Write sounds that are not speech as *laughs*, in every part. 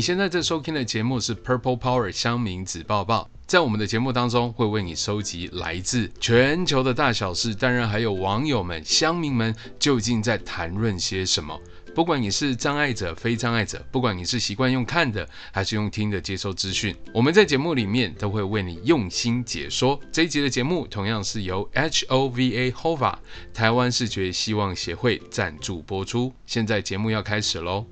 你现在在收听的节目是 Purple Power 香民子报报，在我们的节目当中会为你收集来自全球的大小事，当然还有网友们、乡民们究竟在谈论些什么。不管你是障碍者、非障碍者，不管你是习惯用看的还是用听的接收资讯，我们在节目里面都会为你用心解说。这一集的节目同样是由 HOVA HOVA 台湾视觉希望协会赞助播出。现在节目要开始喽。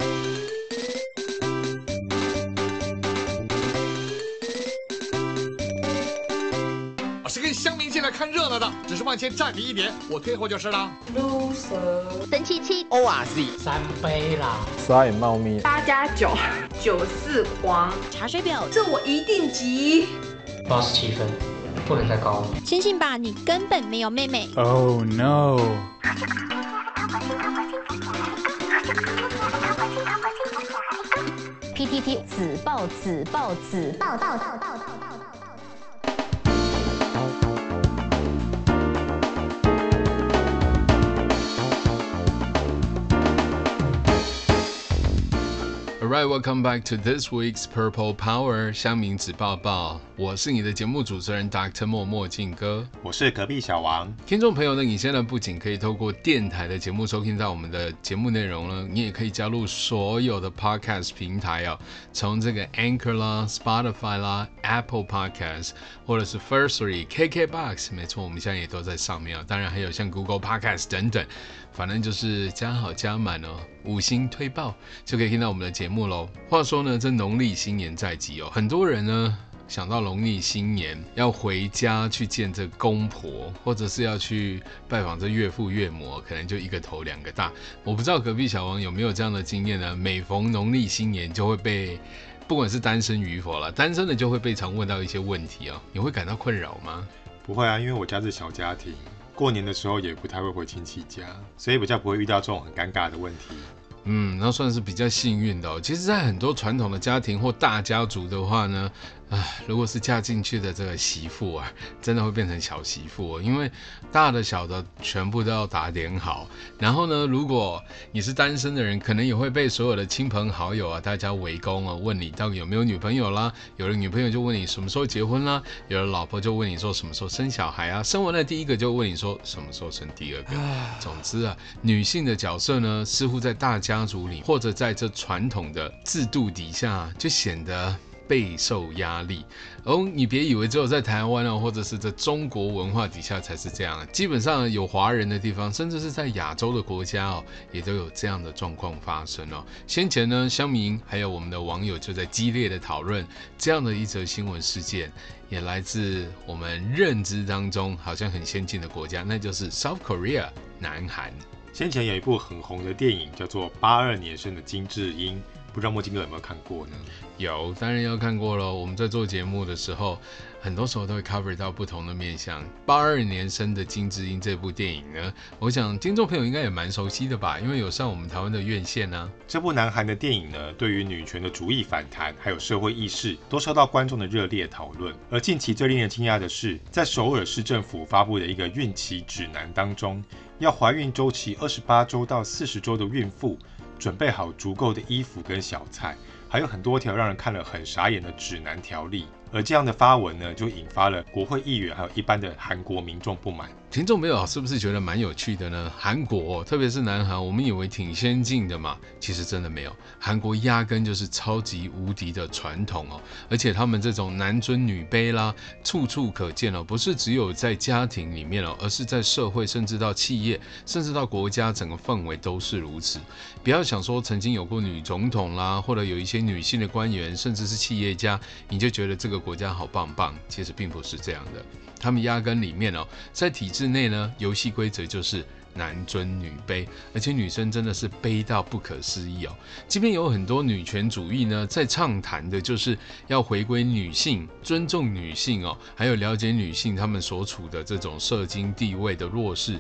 往前站你一点，我退后就是了。loser，神七七，O R Z，三杯啦，衰猫咪，八加九，九四黄，茶水表，这我一定急。八十七分，不能再高了。相信吧，你根本没有妹妹。Oh no。P T T 子报子报子报报报报。Alright, welcome back to this week's Purple Power 香明子抱抱。我是你的节目主持人 Dr. 莫墨镜哥，我是隔壁小王。听众朋友呢，你现在不仅可以透过电台的节目收听到我们的节目内容呢，你也可以加入所有的 Podcast 平台哦，从这个 Anchor 啦、Spotify 啦、Apple Podcast 或者是 Firstory、KKBox，没错，我们现在也都在上面哦。当然还有像 Google Podcast 等等，反正就是加好加满哦。五星推爆就可以听到我们的节目喽。话说呢，这农历新年在即哦，很多人呢想到农历新年要回家去见这公婆，或者是要去拜访这岳父岳母，可能就一个头两个大。我不知道隔壁小王有没有这样的经验呢？每逢农历新年，就会被不管是单身与否啦，单身的就会被常问到一些问题哦。你会感到困扰吗？不会啊，因为我家是小家庭，过年的时候也不太会回亲戚家，所以比较不会遇到这种很尴尬的问题。嗯，那算是比较幸运的。其实，在很多传统的家庭或大家族的话呢。唉，如果是嫁进去的这个媳妇啊，真的会变成小媳妇哦，因为大的小的全部都要打点好。然后呢，如果你是单身的人，可能也会被所有的亲朋好友啊，大家围攻啊，问你到底有没有女朋友啦。有了女朋友就问你什么时候结婚啦，有了老婆就问你说什么时候生小孩啊。生完了第一个就问你说什么时候生第二个。总之啊，女性的角色呢，似乎在大家族里或者在这传统的制度底下，就显得。备受压力哦，你别以为只有在台湾哦，或者是在中国文化底下才是这样。基本上有华人的地方，甚至是在亚洲的国家哦，也都有这样的状况发生哦。先前呢，乡民还有我们的网友就在激烈的讨论这样的一则新闻事件，也来自我们认知当中好像很先进的国家，那就是 South Korea 南韩。先前有一部很红的电影叫做《八二年生的金智英》。不知道墨镜哥有没有看过呢？有，当然要看过了。我们在做节目的时候，很多时候都会 cover 到不同的面向。八二年生的金智英这部电影呢，我想听众朋友应该也蛮熟悉的吧，因为有上我们台湾的院线呢、啊。这部南韩的电影呢，对于女权的主义反弹，还有社会意识，都受到观众的热烈讨论。而近期最令人惊讶的是，在首尔市政府发布的一个孕期指南当中，要怀孕周期二十八周到四十周的孕妇。准备好足够的衣服跟小菜，还有很多条让人看了很傻眼的指南条例。而这样的发文呢，就引发了国会议员还有一般的韩国民众不满。听众朋友是不是觉得蛮有趣的呢？韩国，特别是南韩，我们以为挺先进的嘛，其实真的没有。韩国压根就是超级无敌的传统哦，而且他们这种男尊女卑啦，处处可见哦，不是只有在家庭里面哦，而是在社会，甚至到企业，甚至到国家，整个氛围都是如此。不要想说曾经有过女总统啦，或者有一些女性的官员，甚至是企业家，你就觉得这个国家好棒棒，其实并不是这样的。他们压根里面哦，在体制内呢，游戏规则就是男尊女卑，而且女生真的是卑到不可思议哦。即便有很多女权主义呢，在畅谈的就是要回归女性，尊重女性哦，还有了解女性她们所处的这种社经地位的弱势。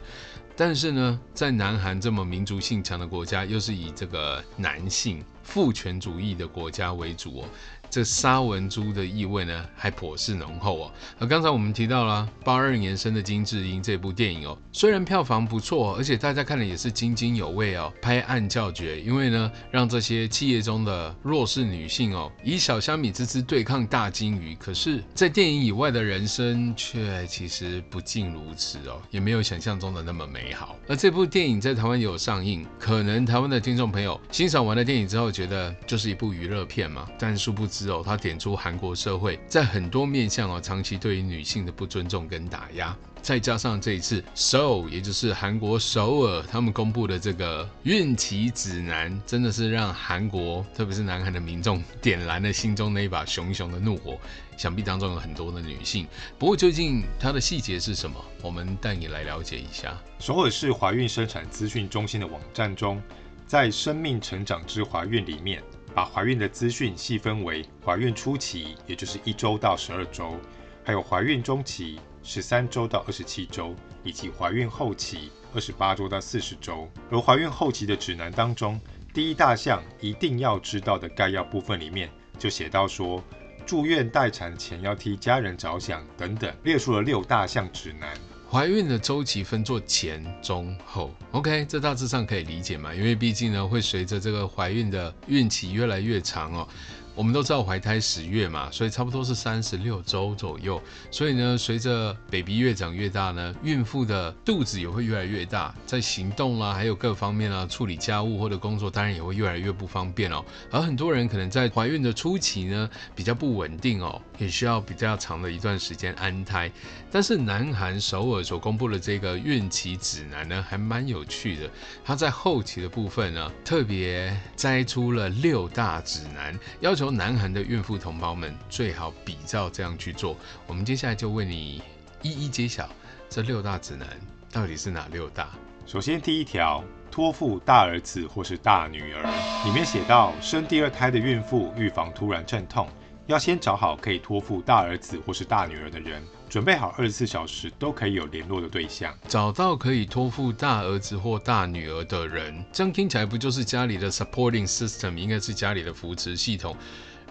但是呢，在南韩这么民族性强的国家，又是以这个男性父权主义的国家为主哦。这沙文猪的意味呢，还颇是浓厚哦。而刚才我们提到了八二年生的金智英这部电影哦，虽然票房不错，而且大家看了也是津津有味哦，拍案叫绝。因为呢，让这些企业中的弱势女性哦，以小虾米之姿对抗大鲸鱼。可是，在电影以外的人生却其实不尽如此哦，也没有想象中的那么美好。而这部电影在台湾也有上映，可能台湾的听众朋友欣赏完了电影之后，觉得就是一部娱乐片嘛，但殊不知。之后，他点出韩国社会在很多面向哦，长期对于女性的不尊重跟打压，再加上这一次首尔，也就是韩国首尔，他们公布的这个孕期指南，真的是让韩国，特别是南韩的民众点燃了心中那一把熊熊的怒火。想必当中有很多的女性，不过究竟它的细节是什么？我们带你来了解一下。首尔市怀孕生产资讯中心的网站中，在生命成长之怀孕里面。把怀孕的资讯细分为怀孕初期，也就是一周到十二周，还有怀孕中期十三周到二十七周，以及怀孕后期二十八周到四十周。而怀孕后期的指南当中，第一大项一定要知道的概要部分里面，就写到说，住院待产前要替家人着想等等，列出了六大项指南。怀孕的周期分作前、中、后，OK，这大致上可以理解嘛？因为毕竟呢，会随着这个怀孕的孕期越来越长哦。我们都知道怀胎十月嘛，所以差不多是三十六周左右。所以呢，随着 baby 越长越大呢，孕妇的肚子也会越来越大，在行动啦，还有各方面啊，处理家务或者工作，当然也会越来越不方便哦。而很多人可能在怀孕的初期呢，比较不稳定哦，也需要比较长的一段时间安胎。但是南韩首尔所公布的这个孕期指南呢，还蛮有趣的。它在后期的部分呢，特别摘出了六大指南，要求。南韩的孕妇同胞们最好比照这样去做。我们接下来就为你一一揭晓这六大指南到底是哪六大。首先，第一条，托付大儿子或是大女儿，里面写到，生第二胎的孕妇预防突然阵痛，要先找好可以托付大儿子或是大女儿的人。准备好二十四小时都可以有联络的对象，找到可以托付大儿子或大女儿的人，这样听起来不就是家里的 supporting system，应该是家里的扶持系统。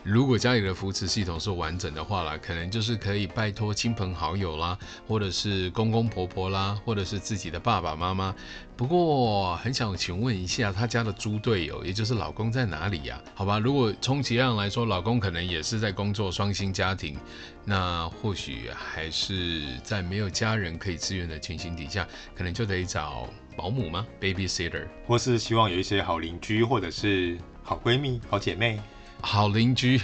如果家里的扶持系统是完整的话啦，可能就是可以拜托亲朋好友啦，或者是公公婆婆啦，或者是自己的爸爸妈妈。不过很想请问一下，他家的猪队友，也就是老公在哪里呀？好吧，如果充其量来说，老公可能也是在工作，双薪家庭，那或许还是在没有家人可以支援的情形底下，可能就得找保姆吗？Babysitter，或是希望有一些好邻居，或者是好闺蜜、好姐妹。好邻居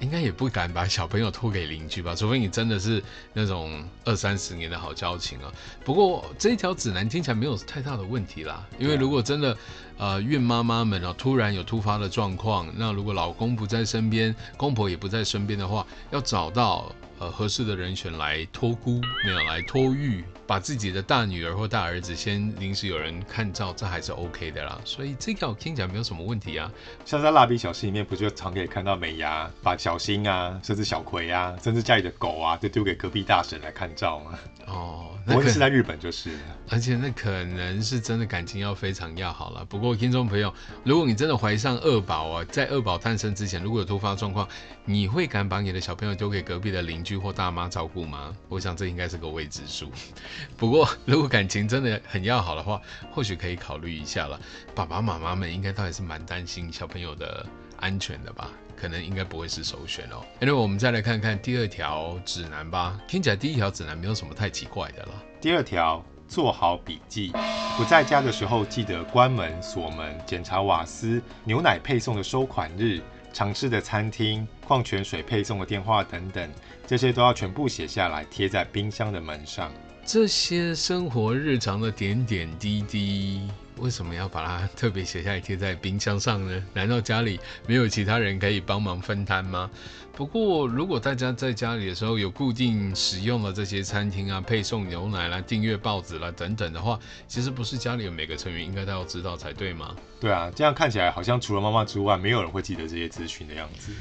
应该也不敢把小朋友托给邻居吧，除非你真的是那种二三十年的好交情啊。不过这一条指南听起来没有太大的问题啦，因为如果真的呃孕妈妈们啊突然有突发的状况，那如果老公不在身边，公婆也不在身边的话，要找到。呃，合适的人选来托孤，没有来托育，把自己的大女儿或大儿子先临时有人看照，这还是 OK 的啦。所以这个听起来没有什么问题啊。像在蜡笔小新里面，不就常可以看到美伢把小新啊，甚至小葵啊，甚至家里的狗啊，都丢给隔壁大婶来看照吗？哦。那我是在日本就是，而且那可能是真的感情要非常要好了。不过听众朋友，如果你真的怀上二宝啊，在二宝诞生之前，如果有突发状况，你会敢把你的小朋友丢给隔壁的邻居或大妈照顾吗？我想这应该是个未知数。*laughs* 不过如果感情真的很要好的话，或许可以考虑一下了。爸爸妈妈们应该倒也是蛮担心小朋友的安全的吧？可能应该不会是首选哦。那我们再来看看第二条指南吧。听起来第一条指南没有什么太奇怪的了。第二条，做好笔记，不在家的时候记得关门锁门，检查瓦斯、牛奶配送的收款日、常吃的餐厅、矿泉水配送的电话等等，这些都要全部写下来，贴在冰箱的门上。这些生活日常的点点滴滴。为什么要把它特别写下来贴在冰箱上呢？*laughs* 难道家里没有其他人可以帮忙分摊吗？不过，如果大家在家里的时候有固定使用的这些餐厅啊，配送牛奶啦、订阅报纸啦等等的话，其实不是家里的每个成员应该都要知道才对吗？对啊，这样看起来好像除了妈妈之外，没有人会记得这些资讯的样子。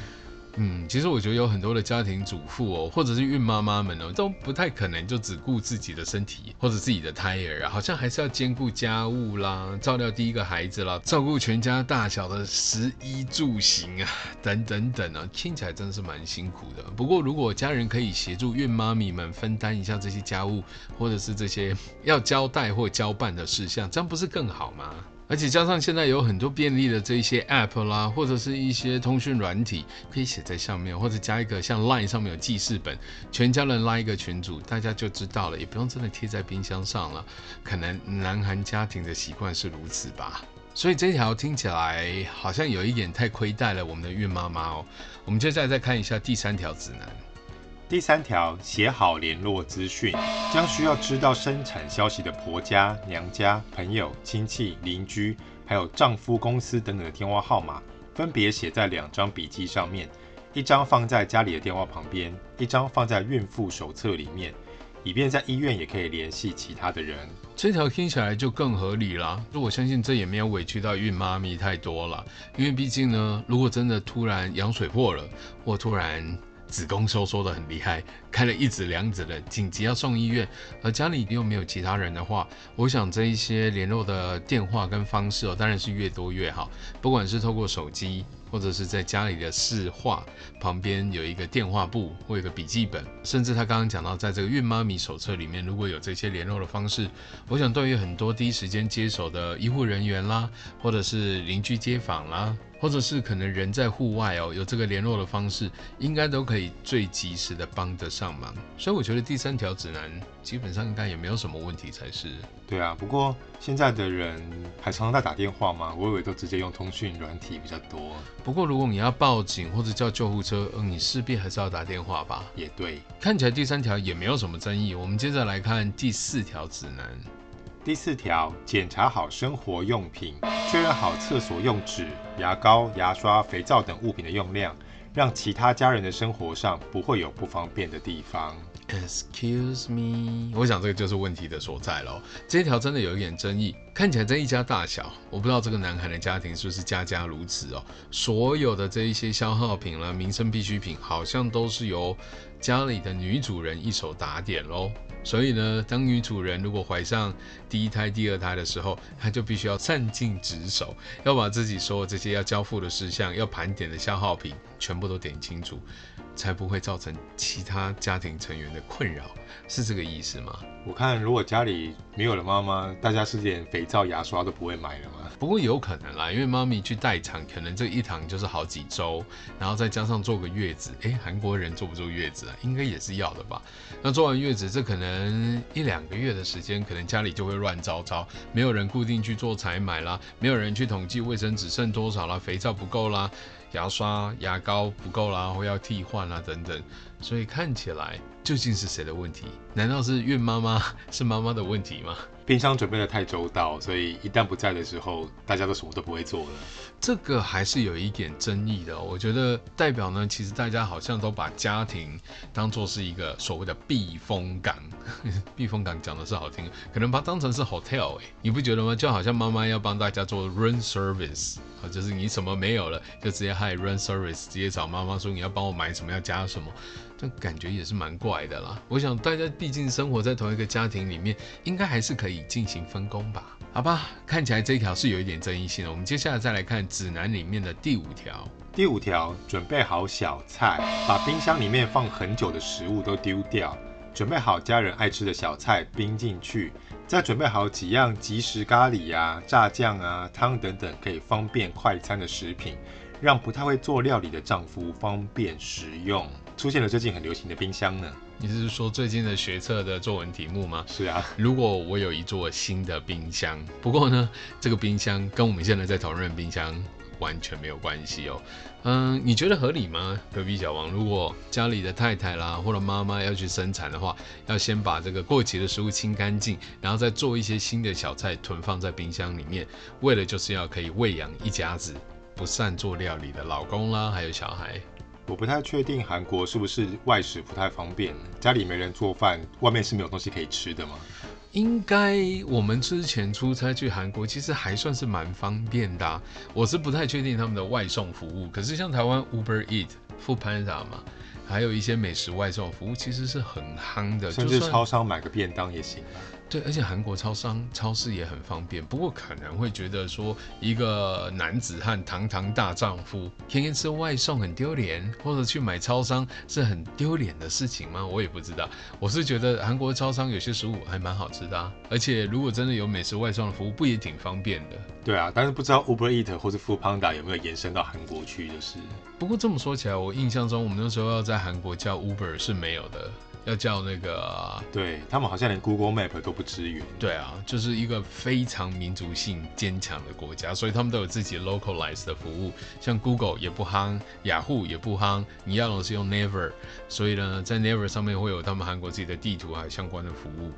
嗯，其实我觉得有很多的家庭主妇哦，或者是孕妈妈们哦，都不太可能就只顾自己的身体或者自己的胎儿啊，好像还是要兼顾家务啦，照料第一个孩子啦，照顾全家大小的食衣住行啊，等等等啊，听起来真的是蛮辛苦的。不过如果家人可以协助孕妈咪们分担一下这些家务，或者是这些要交代或交办的事项，这样不是更好吗？而且加上现在有很多便利的这些 App 啦，或者是一些通讯软体，可以写在上面，或者加一个像 Line 上面有记事本，全家人拉一个群组，大家就知道了，也不用真的贴在冰箱上了。可能南韩家庭的习惯是如此吧。所以这条听起来好像有一点太亏待了我们的孕妈妈哦。我们接下来再看一下第三条指南。第三条，写好联络资讯，将需要知道生产消息的婆家、娘家、朋友、亲戚、邻居，还有丈夫公司等等的电话号码，分别写在两张笔记上面，一张放在家里的电话旁边，一张放在孕妇手册里面，以便在医院也可以联系其他的人。这条听起来就更合理了。我相信这也没有委屈到孕妈咪太多了，因为毕竟呢，如果真的突然羊水破了，或突然。子宫收缩的很厉害，开了一指两指的，紧急要送医院，而家里又没有其他人的话，我想这一些联络的电话跟方式哦，当然是越多越好，不管是透过手机。或者是在家里的市话旁边有一个电话簿或有个笔记本，甚至他刚刚讲到，在这个孕妈咪手册里面，如果有这些联络的方式，我想对于很多第一时间接手的医护人员啦，或者是邻居街坊啦，或者是可能人在户外哦，有这个联络的方式，应该都可以最及时的帮得上嘛。所以我觉得第三条指南基本上应该也没有什么问题才是。对啊，不过现在的人还常常在打电话吗？我以为都直接用通讯软体比较多。不过，如果你要报警或者叫救护车，嗯，你势必还是要打电话吧？也对。看起来第三条也没有什么争议。我们接着来看第四条指南。第四条，检查好生活用品，确认好厕所用纸、牙膏、牙刷、肥皂等物品的用量，让其他家人的生活上不会有不方便的地方。Excuse me，我想这个就是问题的所在喽。这一条真的有一点争议，看起来这一家大小，我不知道这个男孩的家庭是不是家家如此哦。所有的这一些消耗品啦、民生必需品，好像都是由家里的女主人一手打点喽。所以呢，当女主人如果怀上第一胎、第二胎的时候，她就必须要善尽职守，要把自己所有这些要交付的事项、要盘点的消耗品，全部都点清楚。才不会造成其他家庭成员的困扰，是这个意思吗？我看如果家里没有了妈妈，大家是连肥皂、牙刷都不会买了吗？不过有可能啦，因为妈咪去待产，可能这一躺就是好几周，然后再加上坐个月子，诶，韩国人坐不坐月子啊？应该也是要的吧？那做完月子，这可能一两个月的时间，可能家里就会乱糟糟，没有人固定去做采买啦，没有人去统计卫生纸剩多少啦，肥皂不够啦。牙刷、牙膏不够啦，或要替换啦，等等，所以看起来究竟是谁的问题？难道是孕妈妈 *laughs* 是妈妈的问题吗？冰箱准备得太周到，所以一旦不在的时候，大家都什么都不会做了。这个还是有一点争议的。我觉得代表呢，其实大家好像都把家庭当做是一个所谓的避风港。*laughs* 避风港讲的是好听，可能把它当成是 hotel 哎，你不觉得吗？就好像妈妈要帮大家做 room service 啊，就是你什么没有了，就直接 hi run service，直接找妈妈说你要帮我买什么，要加什么。这感觉也是蛮怪的啦。我想大家毕竟生活在同一个家庭里面，应该还是可以进行分工吧？好吧，看起来这一条是有一点争议性的。我们接下来再来看指南里面的第五条。第五条，准备好小菜，把冰箱里面放很久的食物都丢掉，准备好家人爱吃的小菜冰进去，再准备好几样即食咖喱啊、炸酱啊、汤等等可以方便快餐的食品，让不太会做料理的丈夫方便食用。出现了最近很流行的冰箱呢？你是说最近的学测的作文题目吗？是啊。如果我有一座新的冰箱，不过呢，这个冰箱跟我们现在在讨论的冰箱完全没有关系哦。嗯，你觉得合理吗？隔壁小王，如果家里的太太啦或者妈妈要去生产的话，要先把这个过期的食物清干净，然后再做一些新的小菜囤放在冰箱里面，为了就是要可以喂养一家子不善做料理的老公啦，还有小孩。我不太确定韩国是不是外食不太方便，家里没人做饭，外面是没有东西可以吃的吗？应该我们之前出差去韩国，其实还算是蛮方便的啊。我是不太确定他们的外送服务，可是像台湾 Uber Eat、Foodpanda 嘛，还有一些美食外送服务，其实是很夯的，甚至超商买个便当也行啊。对，而且韩国超商、超市也很方便。不过可能会觉得说，一个男子汉、堂堂大丈夫，天天吃外送很丢脸，或者去买超商是很丢脸的事情吗？我也不知道。我是觉得韩国超商有些食物还蛮好吃的啊，而且如果真的有美食外送的服务，不也挺方便的？对啊，但是不知道 Uber Eat 或者 Foodpanda 有没有延伸到韩国去，就是。不过这么说起来，我印象中我们那时候要在韩国叫 Uber 是没有的。要叫那个，对他们好像连 Google Map 都不支援。对啊，就是一个非常民族性坚强的国家，所以他们都有自己 localized 的服务，像 Google 也不夯，雅虎也不夯，你要的是用 Never，所以呢，在 Never 上面会有他们韩国自己的地图还有相关的服务。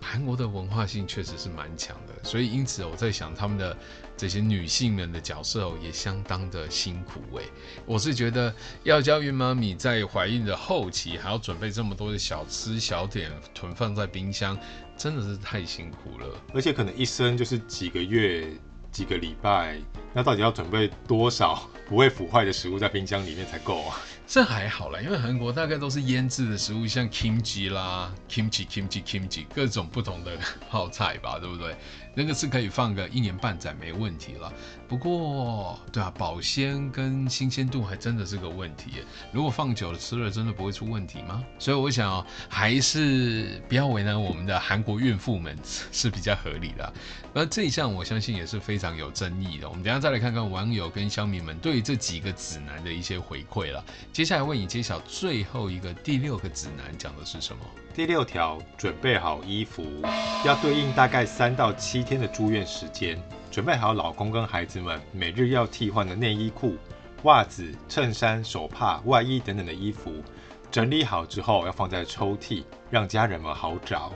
韩国的文化性确实是蛮强的，所以因此我在想，他们的这些女性们的角色哦，也相当的辛苦诶。我是觉得要教孕妈咪在怀孕的后期还要准备这么多的小吃小点囤放在冰箱，真的是太辛苦了。而且可能一生就是几个月、几个礼拜，那到底要准备多少不会腐坏的食物在冰箱里面才够啊？这还好啦，因为韩国大概都是腌制的食物，像 kimchi 啦，kimchi kimchi kimchi 各种不同的 *laughs* 泡菜吧，对不对？那个是可以放个一年半载没问题了。不过，对啊，保鲜跟新鲜度还真的是个问题。如果放久了吃了，真的不会出问题吗？所以我想哦，还是不要为难我们的韩国孕妇们是比较合理的。而这一项我相信也是非常有争议的。我们等下再来看看网友跟乡民们对于这几个指南的一些回馈了。接下来为你揭晓最后一个第六个指南讲的是什么？第六条，准备好衣服，要对应大概三到七天的住院时间。准备好老公跟孩子们每日要替换的内衣裤、袜子、衬衫、手帕、外衣等等的衣服，整理好之后要放在抽屉，让家人们好找。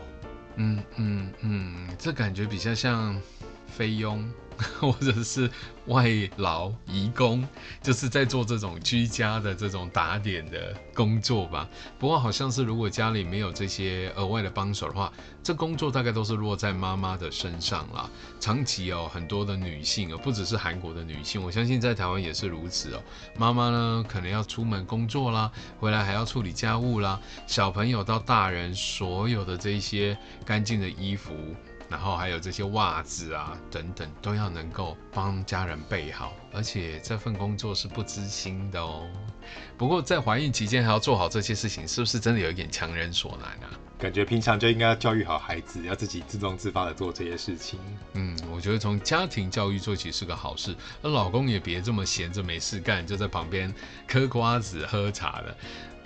嗯嗯嗯，这感觉比较像菲佣。*laughs* 或者是外劳、移工，就是在做这种居家的这种打点的工作吧。不过好像是如果家里没有这些额外的帮手的话，这工作大概都是落在妈妈的身上啦。长期哦，很多的女性哦，不只是韩国的女性，我相信在台湾也是如此哦。妈妈呢，可能要出门工作啦，回来还要处理家务啦，小朋友到大人所有的这些干净的衣服。然后还有这些袜子啊等等，都要能够帮家人备好，而且这份工作是不知心的哦。不过在怀孕期间还要做好这些事情，是不是真的有一点强人所难啊？感觉平常就应该要教育好孩子，要自己自动自发的做这些事情。嗯，我觉得从家庭教育做起是个好事，那老公也别这么闲着没事干，就在旁边嗑瓜子喝茶的。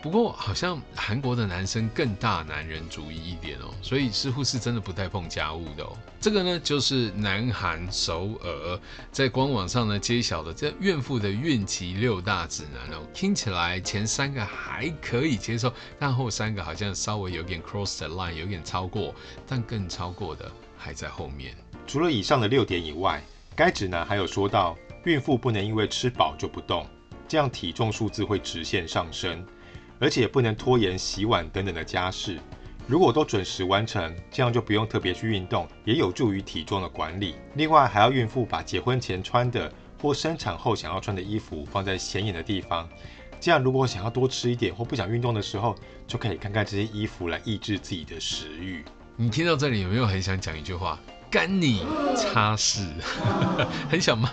不过好像韩国的男生更大男人主义一点哦，所以似乎是真的不太碰家务的哦。这个呢，就是南韩首尔在官网上呢揭晓的这孕妇的孕期六大指南哦。听起来前三个还可以接受，但后三个好像稍微有点 cross the line，有点超过，但更超过的还在后面。除了以上的六点以外，该指南还有说到，孕妇不能因为吃饱就不动，这样体重数字会直线上升。而且不能拖延洗碗等等的家事，如果都准时完成，这样就不用特别去运动，也有助于体重的管理。另外，还要孕妇把结婚前穿的或生产后想要穿的衣服放在显眼的地方，这样如果想要多吃一点或不想运动的时候，就可以看看这些衣服来抑制自己的食欲。你听到这里有没有很想讲一句话？干你擦屎，*laughs* 很想骂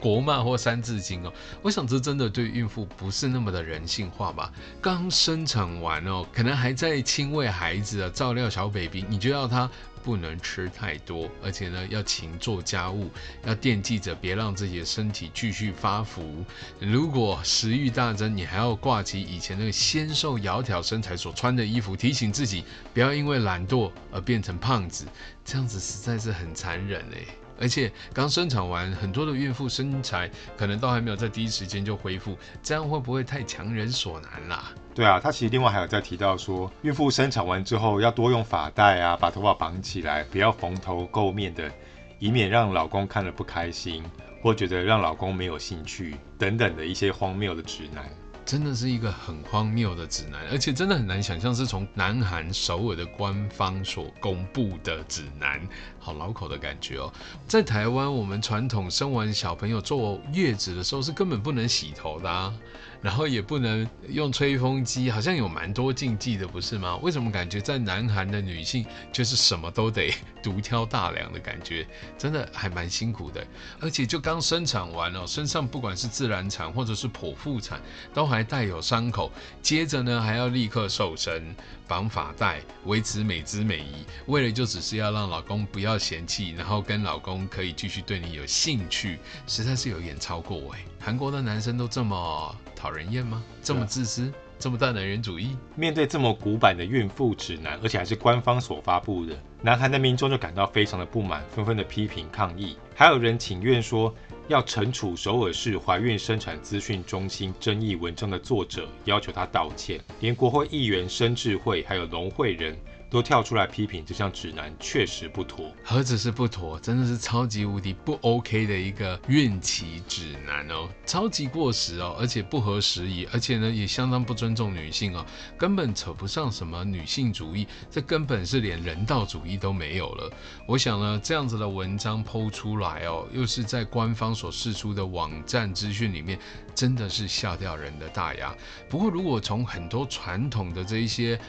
国骂或三字经哦。我想这真的对孕妇不是那么的人性化吧？刚生产完哦，可能还在亲喂孩子啊，照料小 baby，你就要他。不能吃太多，而且呢，要勤做家务，要惦记着别让自己的身体继续发福。如果食欲大增，你还要挂起以前那个纤瘦窈窕身材所穿的衣服，提醒自己不要因为懒惰而变成胖子，这样子实在是很残忍哎。而且刚生产完，很多的孕妇身材可能都还没有在第一时间就恢复，这样会不会太强人所难啦？对啊，他其实另外还有在提到说，孕妇生产完之后要多用发带啊，把头发绑起来，不要蓬头垢面的，以免让老公看了不开心，或觉得让老公没有兴趣等等的一些荒谬的指南。真的是一个很荒谬的指南，而且真的很难想象是从南韩首尔的官方所公布的指南，好老口的感觉哦。在台湾，我们传统生完小朋友坐月子的时候是根本不能洗头的啊。然后也不能用吹风机，好像有蛮多禁忌的，不是吗？为什么感觉在南韩的女性就是什么都得独挑大梁的感觉？真的还蛮辛苦的。而且就刚生产完哦，身上不管是自然产或者是剖腹产，都还带有伤口。接着呢，还要立刻瘦身、绑发带，维持美姿美仪，为了就只是要让老公不要嫌弃，然后跟老公可以继续对你有兴趣，实在是有点超过我。韩国的男生都这么讨人厌吗？这么自私，这么大男人主义？面对这么古板的孕妇指南，而且还是官方所发布的，南韩的民众就感到非常的不满，纷纷的批评抗议，还有人请愿说要惩处首尔市怀孕生产资讯中心争议文章的作者，要求他道歉。连国会议员申智慧还有龙慧仁。都跳出来批评这项指南确实不妥，何止是不妥，真的是超级无敌不 OK 的一个孕期指南哦，超级过时哦，而且不合时宜，而且呢也相当不尊重女性哦，根本扯不上什么女性主义，这根本是连人道主义都没有了。我想呢，这样子的文章 PO 出来哦，又是在官方所释出的网站资讯里面，真的是吓掉人的大牙。不过如果从很多传统的这一些。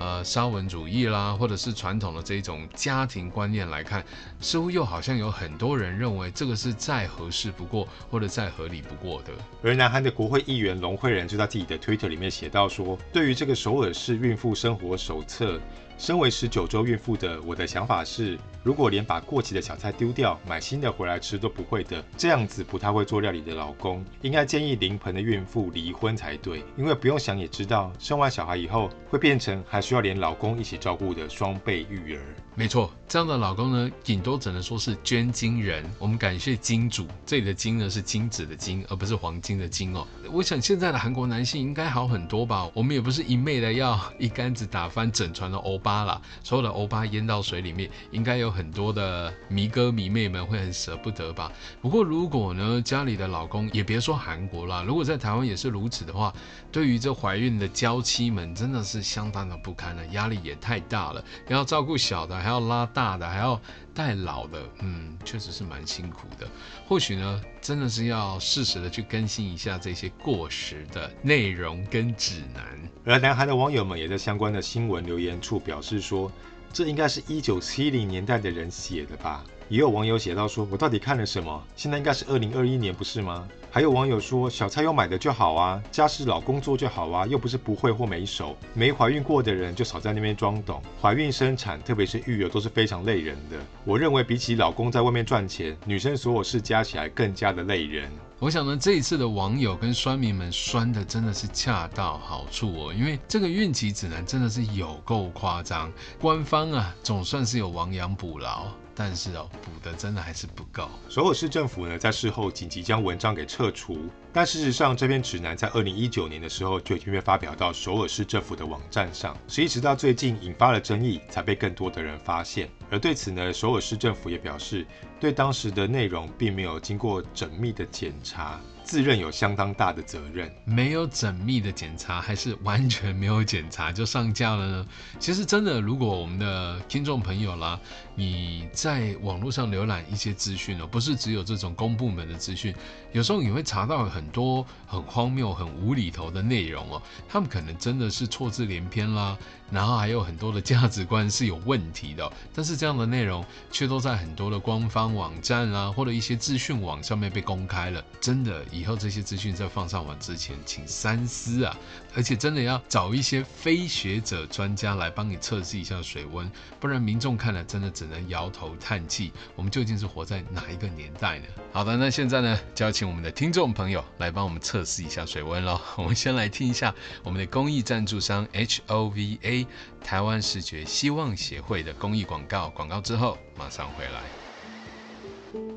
呃，沙文主义啦，或者是传统的这种家庭观念来看，似乎又好像有很多人认为这个是再合适不过，或者再合理不过的。而南韩的国会议员龙慧仁就在自己的推特里面写到说，对于这个首尔市孕妇生活手册。身为十九周孕妇的我的想法是，如果连把过期的小菜丢掉，买新的回来吃都不会的，这样子不太会做料理的老公，应该建议临盆的孕妇离婚才对。因为不用想也知道，生完小孩以后会变成还需要连老公一起照顾的双倍育儿。没错，这样的老公呢，顶多只能说是捐精人。我们感谢金主，这里的金呢是金子的金，而不是黄金的金哦。我想现在的韩国男性应该好很多吧？我们也不是一昧的要 *laughs* 一竿子打翻整船的欧巴。啦，所有的欧巴淹到水里面，应该有很多的迷哥迷妹们会很舍不得吧？不过如果呢，家里的老公也别说韩国啦，如果在台湾也是如此的话，对于这怀孕的娇妻们真的是相当的不堪了，压力也太大了，要照顾小的，还要拉大的，还要带老的，嗯，确实是蛮辛苦的。或许呢，真的是要适时的去更新一下这些过时的内容跟指南。而南韩的网友们也在相关的新闻留言处表示说，这应该是一九七零年代的人写的吧。也有网友写到说，我到底看了什么？现在应该是二零二一年，不是吗？还有网友说，小菜有买的就好啊，家事老公做就好啊，又不是不会或没手。没怀孕过的人就少在那边装懂。怀孕生产，特别是育儿，都是非常累人的。我认为比起老公在外面赚钱，女生所有事加起来更加的累人。我想呢，这一次的网友跟酸民们酸的真的是恰到好处哦，因为这个孕期指南真的是有够夸张，官方啊总算是有亡羊补牢。但是哦，补的真的还是不够。首尔市政府呢，在事后紧急将文章给撤除。但事实上，这篇指南在二零一九年的时候就已经被发表到首尔市政府的网站上，是一直到最近引发了争议，才被更多的人发现。而对此呢，首尔市政府也表示，对当时的内容并没有经过缜密的检查。自认有相当大的责任，没有缜密的检查，还是完全没有检查就上架了呢？其实真的，如果我们的听众朋友啦，你在网络上浏览一些资讯哦，不是只有这种公部门的资讯，有时候你会查到很多很荒谬、很无厘头的内容哦，他们可能真的是错字连篇啦，然后还有很多的价值观是有问题的，但是这样的内容却都在很多的官方网站啊，或者一些资讯网上面被公开了，真的。以后这些资讯在放上网之前，请三思啊！而且真的要找一些非学者专家来帮你测试一下水温，不然民众看了真的只能摇头叹气。我们究竟是活在哪一个年代呢？好的，那现在呢，就要请我们的听众朋友来帮我们测试一下水温喽。*laughs* 我们先来听一下我们的公益赞助商 HOVA 台湾视觉希望协会的公益广告，广告之后马上回来。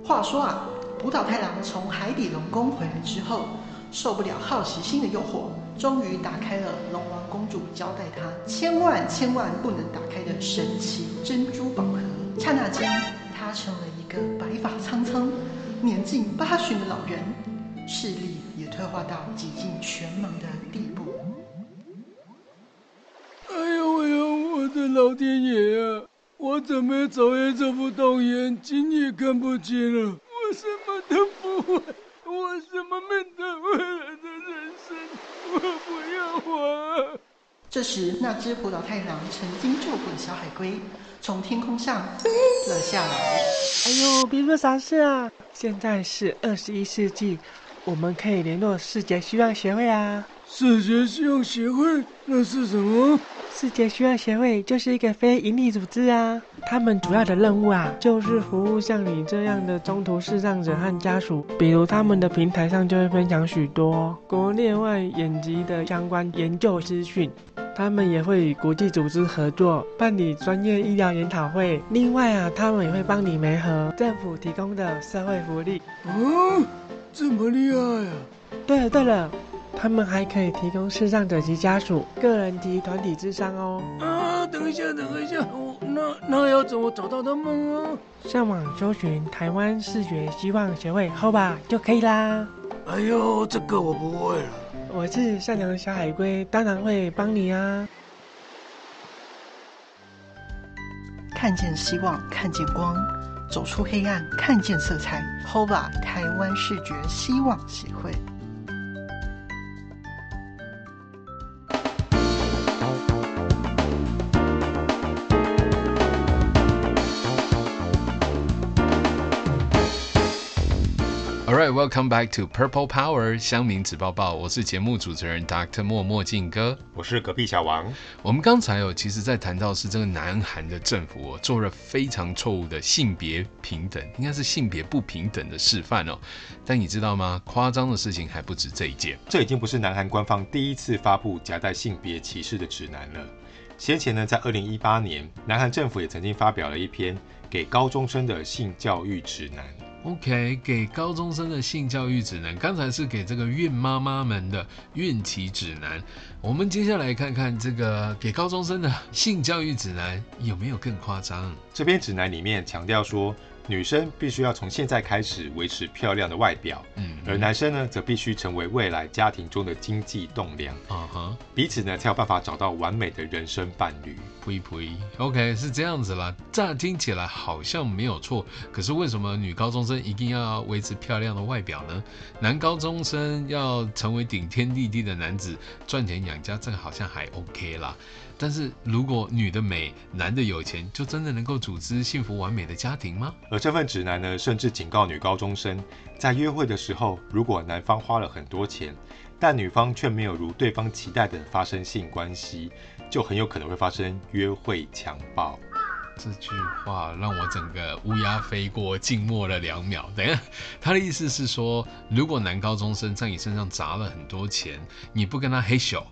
话说啊。浦岛太郎从海底龙宫回来之后，受不了好奇心的诱惑，终于打开了龙王公主交代他千万千万不能打开的神奇珍珠宝盒。刹那间，他成了一个白发苍苍、年近八旬的老人。视力也退化到几近全盲的地步。哎呦哎呦，我的老天爷啊！我怎么走也走不动，眼睛也看不见了，我什么都不会，我什么没得未来的人生，不要我。这时，那只葡萄太郎曾经救过的小海龟从天空上飞了下来。哎呦，别说啥事啊！现在是二十一世纪，我们可以联络世界希望协会啊。世界希望协会？那是什么？世界希望协会就是一个非营利组织啊。他们主要的任务啊，就是服务像你这样的中途视障者和家属。比如他们的平台上就会分享许多国内外眼疾的相关研究资讯。他们也会与国际组织合作办理专业医疗研讨会。另外啊，他们也会帮你媒合政府提供的社会福利。哦，这么厉害啊！对了对了。他们还可以提供视障者及家属个人及团体智商哦。啊，等一下，等一下，我那那要怎么找到他们啊？上网搜寻台湾视觉希望协会 HOBA 就可以啦。哎呦，这个我不会了。我是善良的小海龟，当然会帮你啊。看见希望，看见光，走出黑暗，看见色彩。HOBA 台湾视觉希望协会。All right, welcome back to Purple Power 乡民纸报报。我是节目主持人 Dr. 莫墨镜哥，我是隔壁小王。我们刚才有其实在谈到是这个南韩的政府哦，做了非常错误的性别平等，应该是性别不平等的示范哦。但你知道吗？夸张的事情还不止这一件。这已经不是南韩官方第一次发布夹带性别歧视的指南了。先前呢，在二零一八年，南韩政府也曾经发表了一篇给高中生的性教育指南。OK，给高中生的性教育指南，刚才是给这个孕妈妈们的孕期指南。我们接下来看看这个给高中生的性教育指南有没有更夸张？这篇指南里面强调说，女生必须要从现在开始维持漂亮的外表，嗯，而男生呢，则必须成为未来家庭中的经济栋梁，啊哈，彼此呢才有办法找到完美的人生伴侣。呸呸，OK，是这样子啦，乍听起来好像没有错，可是为什么女高中生一定要维持漂亮的外表呢？男高中生要成为顶天立地的男子，赚钱养家，这个好像还 OK 啦。但是如果女的美，男的有钱，就真的能够组织幸福完美的家庭吗？而这份指南呢，甚至警告女高中生，在约会的时候，如果男方花了很多钱，但女方却没有如对方期待的发生性关系，就很有可能会发生约会强暴。这句话让我整个乌鸦飞过，静默了两秒。等下，他的意思是说，如果男高中生在你身上砸了很多钱，你不跟他嘿咻，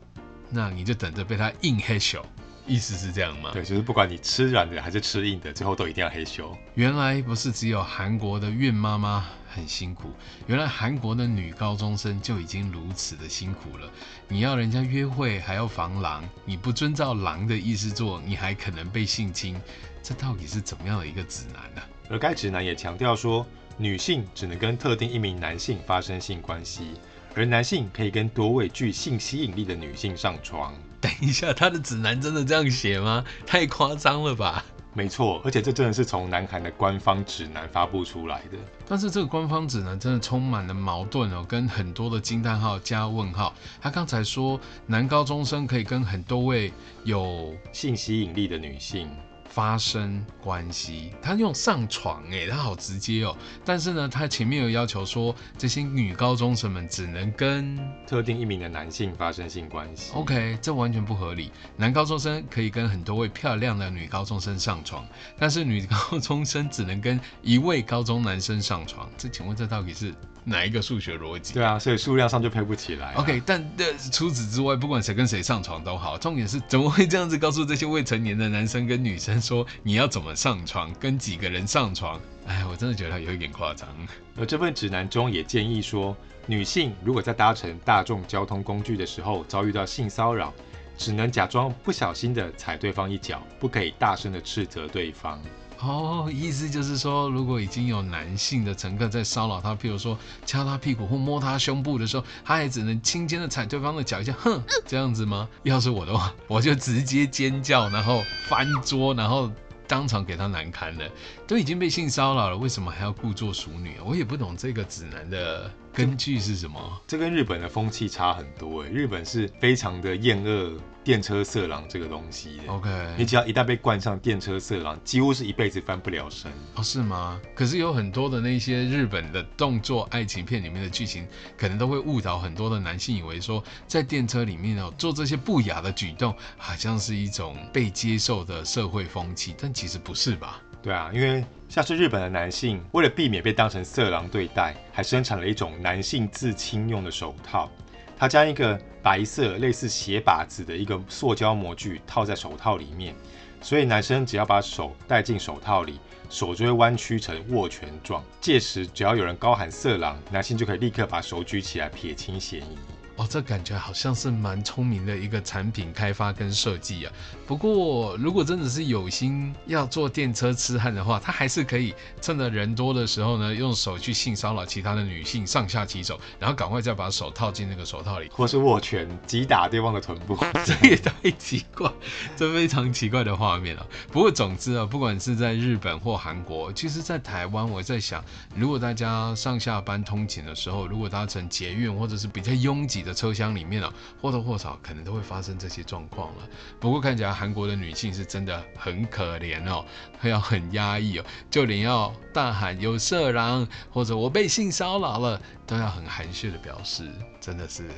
那你就等着被他硬嘿咻。意思是这样吗？对，就是不管你吃软的还是吃硬的，最后都一定要嘿咻。原来不是只有韩国的孕妈妈很辛苦，原来韩国的女高中生就已经如此的辛苦了。你要人家约会还要防狼，你不遵照狼的意思做，你还可能被性侵，这到底是怎么样的一个指南呢、啊？而该指南也强调说，女性只能跟特定一名男性发生性关系，而男性可以跟多位具性吸引力的女性上床。等一下，他的指南真的这样写吗？太夸张了吧！没错，而且这真的是从南韩的官方指南发布出来的。但是这个官方指南真的充满了矛盾哦，跟很多的惊叹号加问号。他刚才说男高中生可以跟很多位有性吸引力的女性。发生关系，他用上床，哎，他好直接哦。但是呢，他前面有要求说，这些女高中生们只能跟特定一名的男性发生性关系。OK，这完全不合理。男高中生可以跟很多位漂亮的女高中生上床，但是女高中生只能跟一位高中男生上床。这请问这到底是哪一个数学逻辑？对啊，所以数量上就配不起来。OK，但的除此之外，不管谁跟谁上床都好，重点是怎么会这样子告诉这些未成年的男生跟女生？说你要怎么上床，跟几个人上床？哎，我真的觉得有一点夸张。而这份指南中也建议说，女性如果在搭乘大众交通工具的时候遭遇到性骚扰，只能假装不小心的踩对方一脚，不可以大声的斥责对方。哦，意思就是说，如果已经有男性的乘客在骚扰他，譬如说敲他屁股或摸他胸部的时候，他也只能轻轻的踩对方的脚一下，哼，这样子吗？*laughs* 要是我的话，*laughs* 我就直接尖叫，然后翻桌，然后。当场给他难堪了，都已经被性骚扰了，为什么还要故作淑女？我也不懂这个指南的根据是什么。这，跟日本的风气差很多诶，日本是非常的厌恶电车色狼这个东西的。OK，你只要一旦被冠上电车色狼，几乎是一辈子翻不了身。哦，是吗？可是有很多的那些日本的动作爱情片里面的剧情，可能都会误导很多的男性，以为说在电车里面哦做这些不雅的举动，好像是一种被接受的社会风气，但其实不是吧？对啊，因为像是日本的男性，为了避免被当成色狼对待，还生产了一种男性自清用的手套。他将一个白色类似鞋把子的一个塑胶模具套在手套里面，所以男生只要把手戴进手套里，手就会弯曲成握拳状。届时只要有人高喊色狼，男性就可以立刻把手举起来撇清嫌疑。哦，这感觉好像是蛮聪明的一个产品开发跟设计啊。不过，如果真的是有心要坐电车痴汉的话，他还是可以趁着人多的时候呢，用手去性骚扰其他的女性，上下其手，然后赶快再把手套进那个手套里，或是握拳击打对方的臀部。*laughs* 这也太奇怪，这非常奇怪的画面了啊。不过，总之啊，不管是在日本或韩国，其实，在台湾，我在想，如果大家上下班通勤的时候，如果搭乘捷运或者是比较拥挤的车厢里面啊，或多或少可能都会发生这些状况了。不过看起来韩国的女性是真的很可怜哦，还要很压抑哦，就连要大喊有色狼或者我被性骚扰了，都要很含蓄的表示，真的是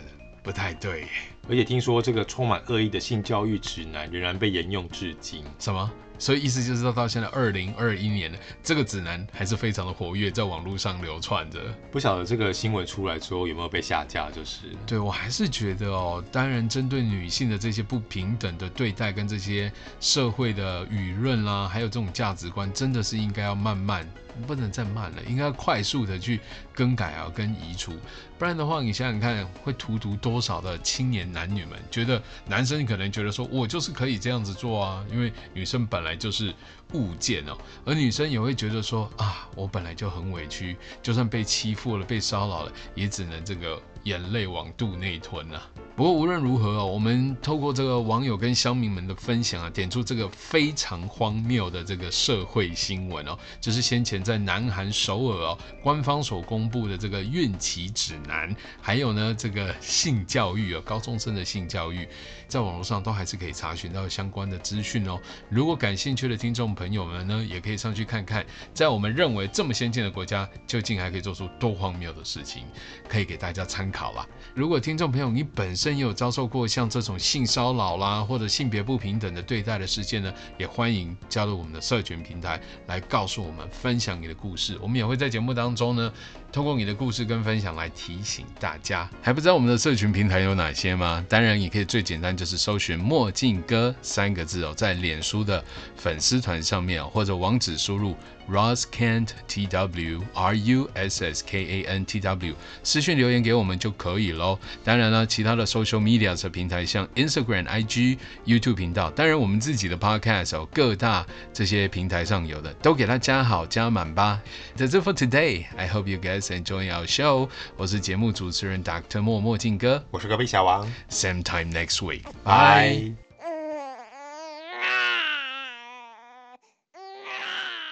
不太对。而且听说这个充满恶意的性教育指南仍然被沿用至今。什么？所以意思就是说，到现在二零二一年了，这个指南还是非常的活跃，在网络上流窜着。不晓得这个新闻出来之后有没有被下架？就是对，我还是觉得哦，当然针对女性的这些不平等的对待，跟这些社会的舆论啦，还有这种价值观，真的是应该要慢慢。不能再慢了，应该快速的去更改啊，跟移除，不然的话，你想想看，会荼毒多少的青年男女们？觉得男生可能觉得说，我就是可以这样子做啊，因为女生本来就是物件哦，而女生也会觉得说，啊，我本来就很委屈，就算被欺负了、被骚扰了，也只能这个。眼泪往肚内吞啊！不过无论如何哦，我们透过这个网友跟乡民们的分享啊，点出这个非常荒谬的这个社会新闻哦，就是先前在南韩首尔哦，官方所公布的这个孕期指南，还有呢这个性教育哦，高中生的性教育，在网络上都还是可以查询到相关的资讯哦。如果感兴趣的听众朋友们呢，也可以上去看看，在我们认为这么先进的国家，究竟还可以做出多荒谬的事情，可以给大家参考。啦，如果听众朋友你本身也有遭受过像这种性骚扰啦，或者性别不平等的对待的事件呢，也欢迎加入我们的社群平台来告诉我们，分享你的故事。我们也会在节目当中呢，通过你的故事跟分享来提醒大家。还不知道我们的社群平台有哪些吗？当然，你可以最简单就是搜寻“墨镜哥”三个字哦，在脸书的粉丝团上面，或者网址输入。Russ Kant T W R U S S K A N T W，私讯留言给我们就可以喽。当然了，其他的 social media 的平台像 Instagram、IG、YouTube 频道，当然我们自己的 podcast 哦，各大这些平台上有的都给它加好加满吧。That's it for today. I hope you guys enjoy our show. 我是节目主持人 Dr. 默墨镜哥，我是隔壁小王。Same time next week. Bye.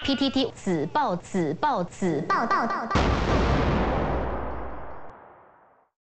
PTT 子报子报子报道道道。